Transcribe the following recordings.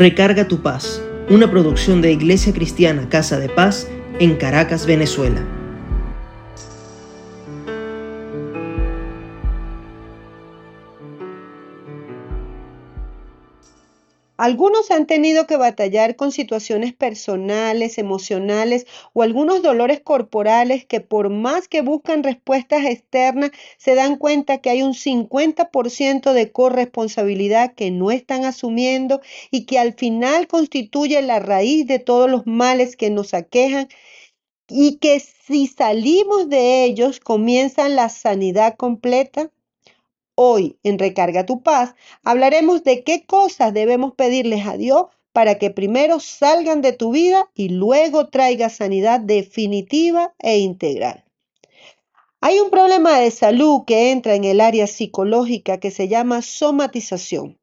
Recarga tu paz, una producción de Iglesia Cristiana Casa de Paz en Caracas, Venezuela. Algunos han tenido que batallar con situaciones personales, emocionales o algunos dolores corporales que por más que buscan respuestas externas, se dan cuenta que hay un 50% de corresponsabilidad que no están asumiendo y que al final constituye la raíz de todos los males que nos aquejan y que si salimos de ellos comienzan la sanidad completa Hoy en Recarga tu paz hablaremos de qué cosas debemos pedirles a Dios para que primero salgan de tu vida y luego traiga sanidad definitiva e integral. Hay un problema de salud que entra en el área psicológica que se llama somatización.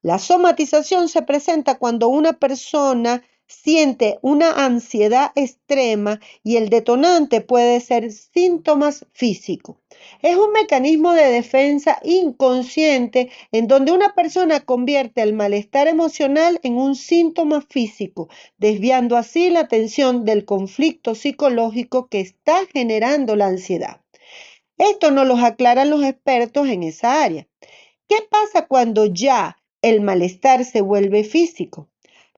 La somatización se presenta cuando una persona siente una ansiedad extrema y el detonante puede ser síntomas físicos. Es un mecanismo de defensa inconsciente en donde una persona convierte el malestar emocional en un síntoma físico, desviando así la atención del conflicto psicológico que está generando la ansiedad. Esto nos lo aclaran los expertos en esa área. ¿Qué pasa cuando ya el malestar se vuelve físico?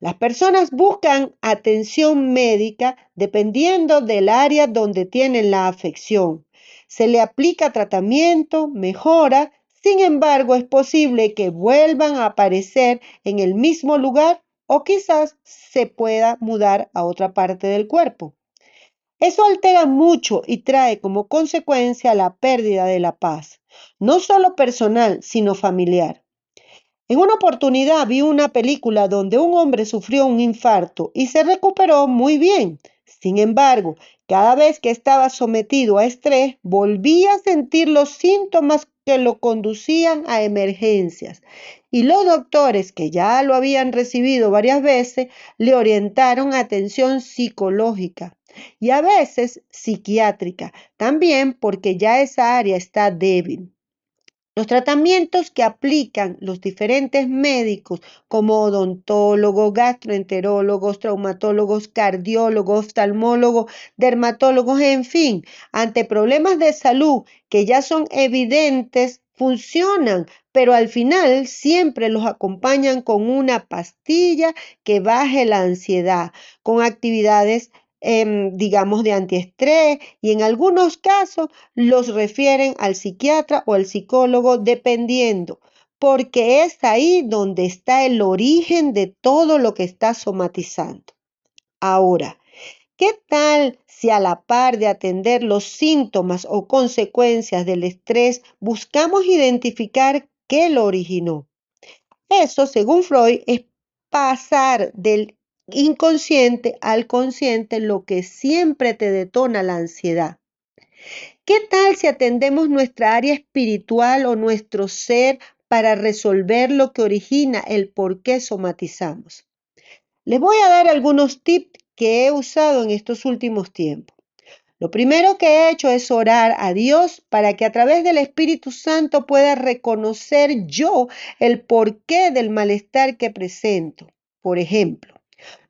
Las personas buscan atención médica dependiendo del área donde tienen la afección. Se le aplica tratamiento, mejora, sin embargo es posible que vuelvan a aparecer en el mismo lugar o quizás se pueda mudar a otra parte del cuerpo. Eso altera mucho y trae como consecuencia la pérdida de la paz, no solo personal, sino familiar. En una oportunidad vi una película donde un hombre sufrió un infarto y se recuperó muy bien. Sin embargo, cada vez que estaba sometido a estrés, volvía a sentir los síntomas que lo conducían a emergencias. Y los doctores, que ya lo habían recibido varias veces, le orientaron atención psicológica y a veces psiquiátrica, también porque ya esa área está débil. Los tratamientos que aplican los diferentes médicos como odontólogos, gastroenterólogos, traumatólogos, cardiólogos, oftalmólogos, dermatólogos, en fin, ante problemas de salud que ya son evidentes, funcionan, pero al final siempre los acompañan con una pastilla que baje la ansiedad, con actividades Em, digamos, de antiestrés y en algunos casos los refieren al psiquiatra o al psicólogo dependiendo, porque es ahí donde está el origen de todo lo que está somatizando. Ahora, ¿qué tal si a la par de atender los síntomas o consecuencias del estrés buscamos identificar qué lo originó? Eso, según Freud, es pasar del inconsciente al consciente lo que siempre te detona la ansiedad. ¿Qué tal si atendemos nuestra área espiritual o nuestro ser para resolver lo que origina el por qué somatizamos? Les voy a dar algunos tips que he usado en estos últimos tiempos. Lo primero que he hecho es orar a Dios para que a través del Espíritu Santo pueda reconocer yo el porqué del malestar que presento. Por ejemplo,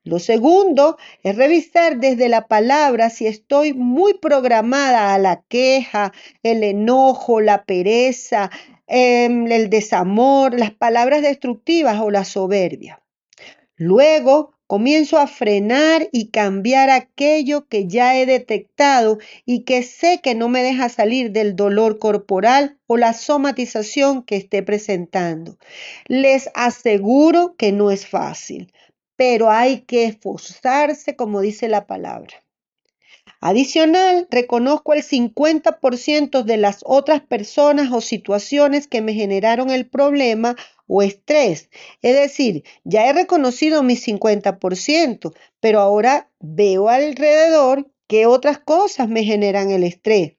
lo segundo es revisar desde la palabra si estoy muy programada a la queja, el enojo, la pereza, em, el desamor, las palabras destructivas o la soberbia. Luego comienzo a frenar y cambiar aquello que ya he detectado y que sé que no me deja salir del dolor corporal o la somatización que esté presentando. Les aseguro que no es fácil pero hay que esforzarse como dice la palabra. Adicional, reconozco el 50% de las otras personas o situaciones que me generaron el problema o estrés. Es decir, ya he reconocido mi 50%, pero ahora veo alrededor qué otras cosas me generan el estrés.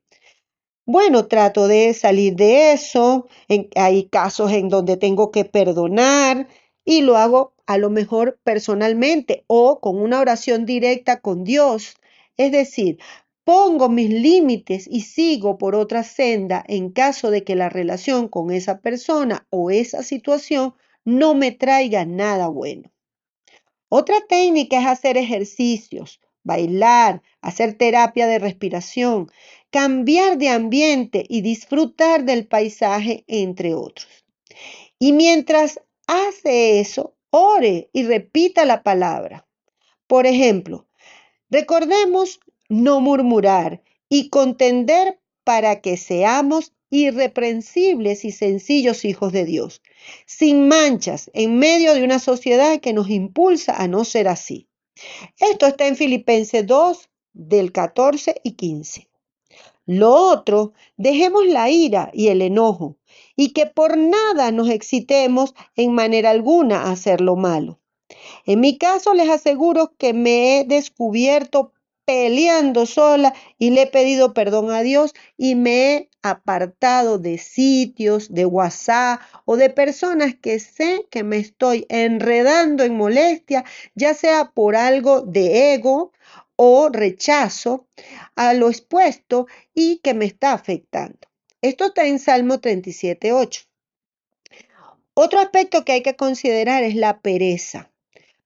Bueno, trato de salir de eso. hay casos en donde tengo que perdonar y lo hago a lo mejor personalmente o con una oración directa con Dios. Es decir, pongo mis límites y sigo por otra senda en caso de que la relación con esa persona o esa situación no me traiga nada bueno. Otra técnica es hacer ejercicios, bailar, hacer terapia de respiración, cambiar de ambiente y disfrutar del paisaje, entre otros. Y mientras hace eso, ore y repita la palabra. Por ejemplo, recordemos no murmurar y contender para que seamos irreprensibles y sencillos hijos de Dios, sin manchas, en medio de una sociedad que nos impulsa a no ser así. Esto está en Filipenses 2, del 14 y 15. Lo otro, dejemos la ira y el enojo, y que por nada nos excitemos en manera alguna a hacer lo malo. En mi caso les aseguro que me he descubierto peleando sola y le he pedido perdón a Dios y me he apartado de sitios, de WhatsApp o de personas que sé que me estoy enredando en molestia, ya sea por algo de ego o rechazo a lo expuesto y que me está afectando. Esto está en Salmo 37, 8. Otro aspecto que hay que considerar es la pereza.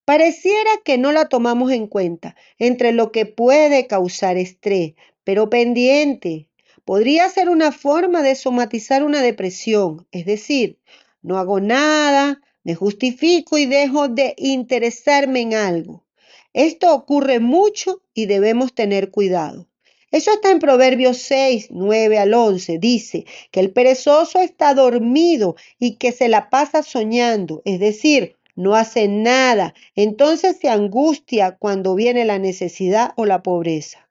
Pareciera que no la tomamos en cuenta entre lo que puede causar estrés, pero pendiente. Podría ser una forma de somatizar una depresión, es decir, no hago nada, me justifico y dejo de interesarme en algo. Esto ocurre mucho y debemos tener cuidado. Eso está en Proverbios 6, 9 al 11. Dice que el perezoso está dormido y que se la pasa soñando, es decir, no hace nada, entonces se angustia cuando viene la necesidad o la pobreza.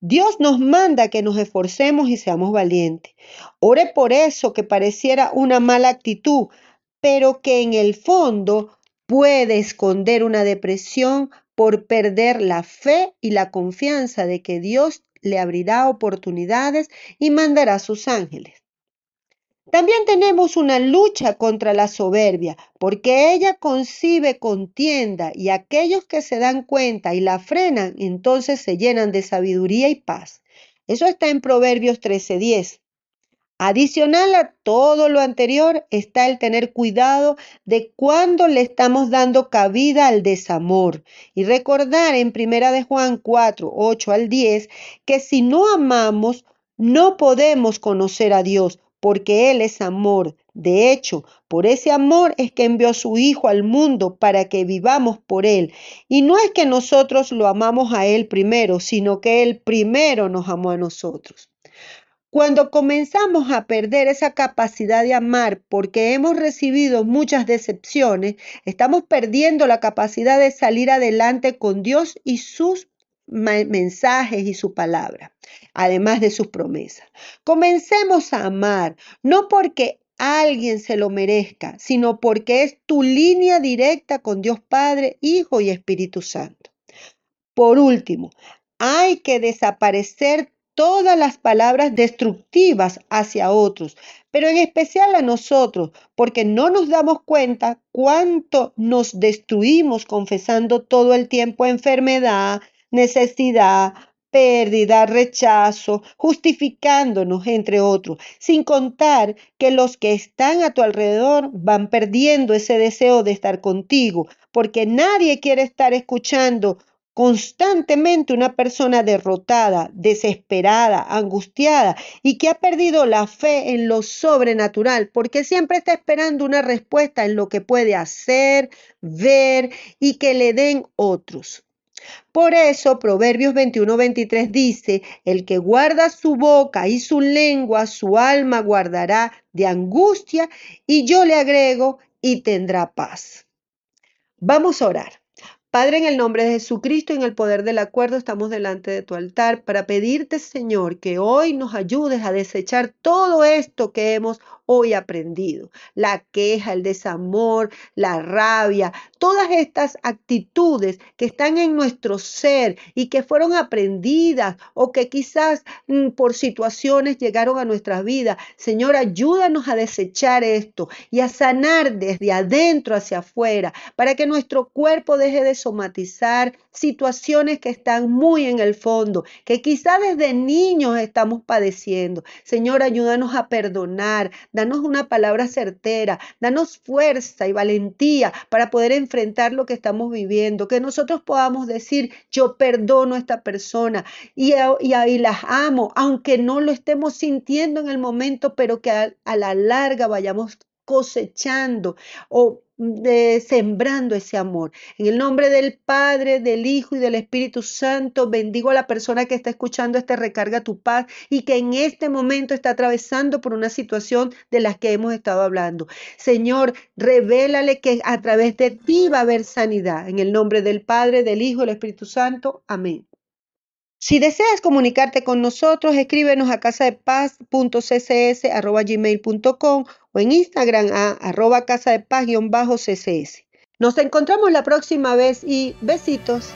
Dios nos manda que nos esforcemos y seamos valientes. Ore por eso que pareciera una mala actitud, pero que en el fondo puede esconder una depresión por perder la fe y la confianza de que Dios le abrirá oportunidades y mandará sus ángeles. También tenemos una lucha contra la soberbia, porque ella concibe contienda y aquellos que se dan cuenta y la frenan, entonces se llenan de sabiduría y paz. Eso está en Proverbios 13:10. Adicional a todo lo anterior está el tener cuidado de cuándo le estamos dando cabida al desamor y recordar en Primera de Juan 4, 8 al 10 que si no amamos no podemos conocer a Dios porque Él es amor. De hecho, por ese amor es que envió a su Hijo al mundo para que vivamos por Él. Y no es que nosotros lo amamos a Él primero, sino que Él primero nos amó a nosotros. Cuando comenzamos a perder esa capacidad de amar porque hemos recibido muchas decepciones, estamos perdiendo la capacidad de salir adelante con Dios y sus mensajes y su palabra, además de sus promesas. Comencemos a amar, no porque alguien se lo merezca, sino porque es tu línea directa con Dios Padre, Hijo y Espíritu Santo. Por último, hay que desaparecer todas las palabras destructivas hacia otros, pero en especial a nosotros, porque no nos damos cuenta cuánto nos destruimos confesando todo el tiempo enfermedad, necesidad, pérdida, rechazo, justificándonos, entre otros, sin contar que los que están a tu alrededor van perdiendo ese deseo de estar contigo, porque nadie quiere estar escuchando constantemente una persona derrotada, desesperada, angustiada y que ha perdido la fe en lo sobrenatural, porque siempre está esperando una respuesta en lo que puede hacer, ver y que le den otros. Por eso Proverbios 21-23 dice, el que guarda su boca y su lengua, su alma guardará de angustia, y yo le agrego, y tendrá paz. Vamos a orar. Padre, en el nombre de Jesucristo y en el poder del acuerdo, estamos delante de tu altar para pedirte, Señor, que hoy nos ayudes a desechar todo esto que hemos hoy aprendido. La queja, el desamor, la rabia, todas estas actitudes que están en nuestro ser y que fueron aprendidas o que quizás mm, por situaciones llegaron a nuestras vidas. Señor, ayúdanos a desechar esto y a sanar desde adentro hacia afuera para que nuestro cuerpo deje de somatizar situaciones que están muy en el fondo, que quizás desde niños estamos padeciendo. Señor, ayúdanos a perdonar danos una palabra certera, danos fuerza y valentía para poder enfrentar lo que estamos viviendo, que nosotros podamos decir, yo perdono a esta persona y, y, las amo, aunque no lo estemos sintiendo en el momento, pero que a la larga vayamos cosechando o de, sembrando ese amor. En el nombre del Padre, del Hijo y del Espíritu Santo, bendigo a la persona que está escuchando este recarga tu paz y que en este momento está atravesando por una situación de las que hemos estado hablando. Señor, revélale que a través de ti va a haber sanidad. En el nombre del Padre, del Hijo y del Espíritu Santo. Amén. Si deseas comunicarte con nosotros, escríbenos a casadepaz.ccs.gmail.com o en Instagram a arroba casadepaz-ccs. Nos encontramos la próxima vez y besitos.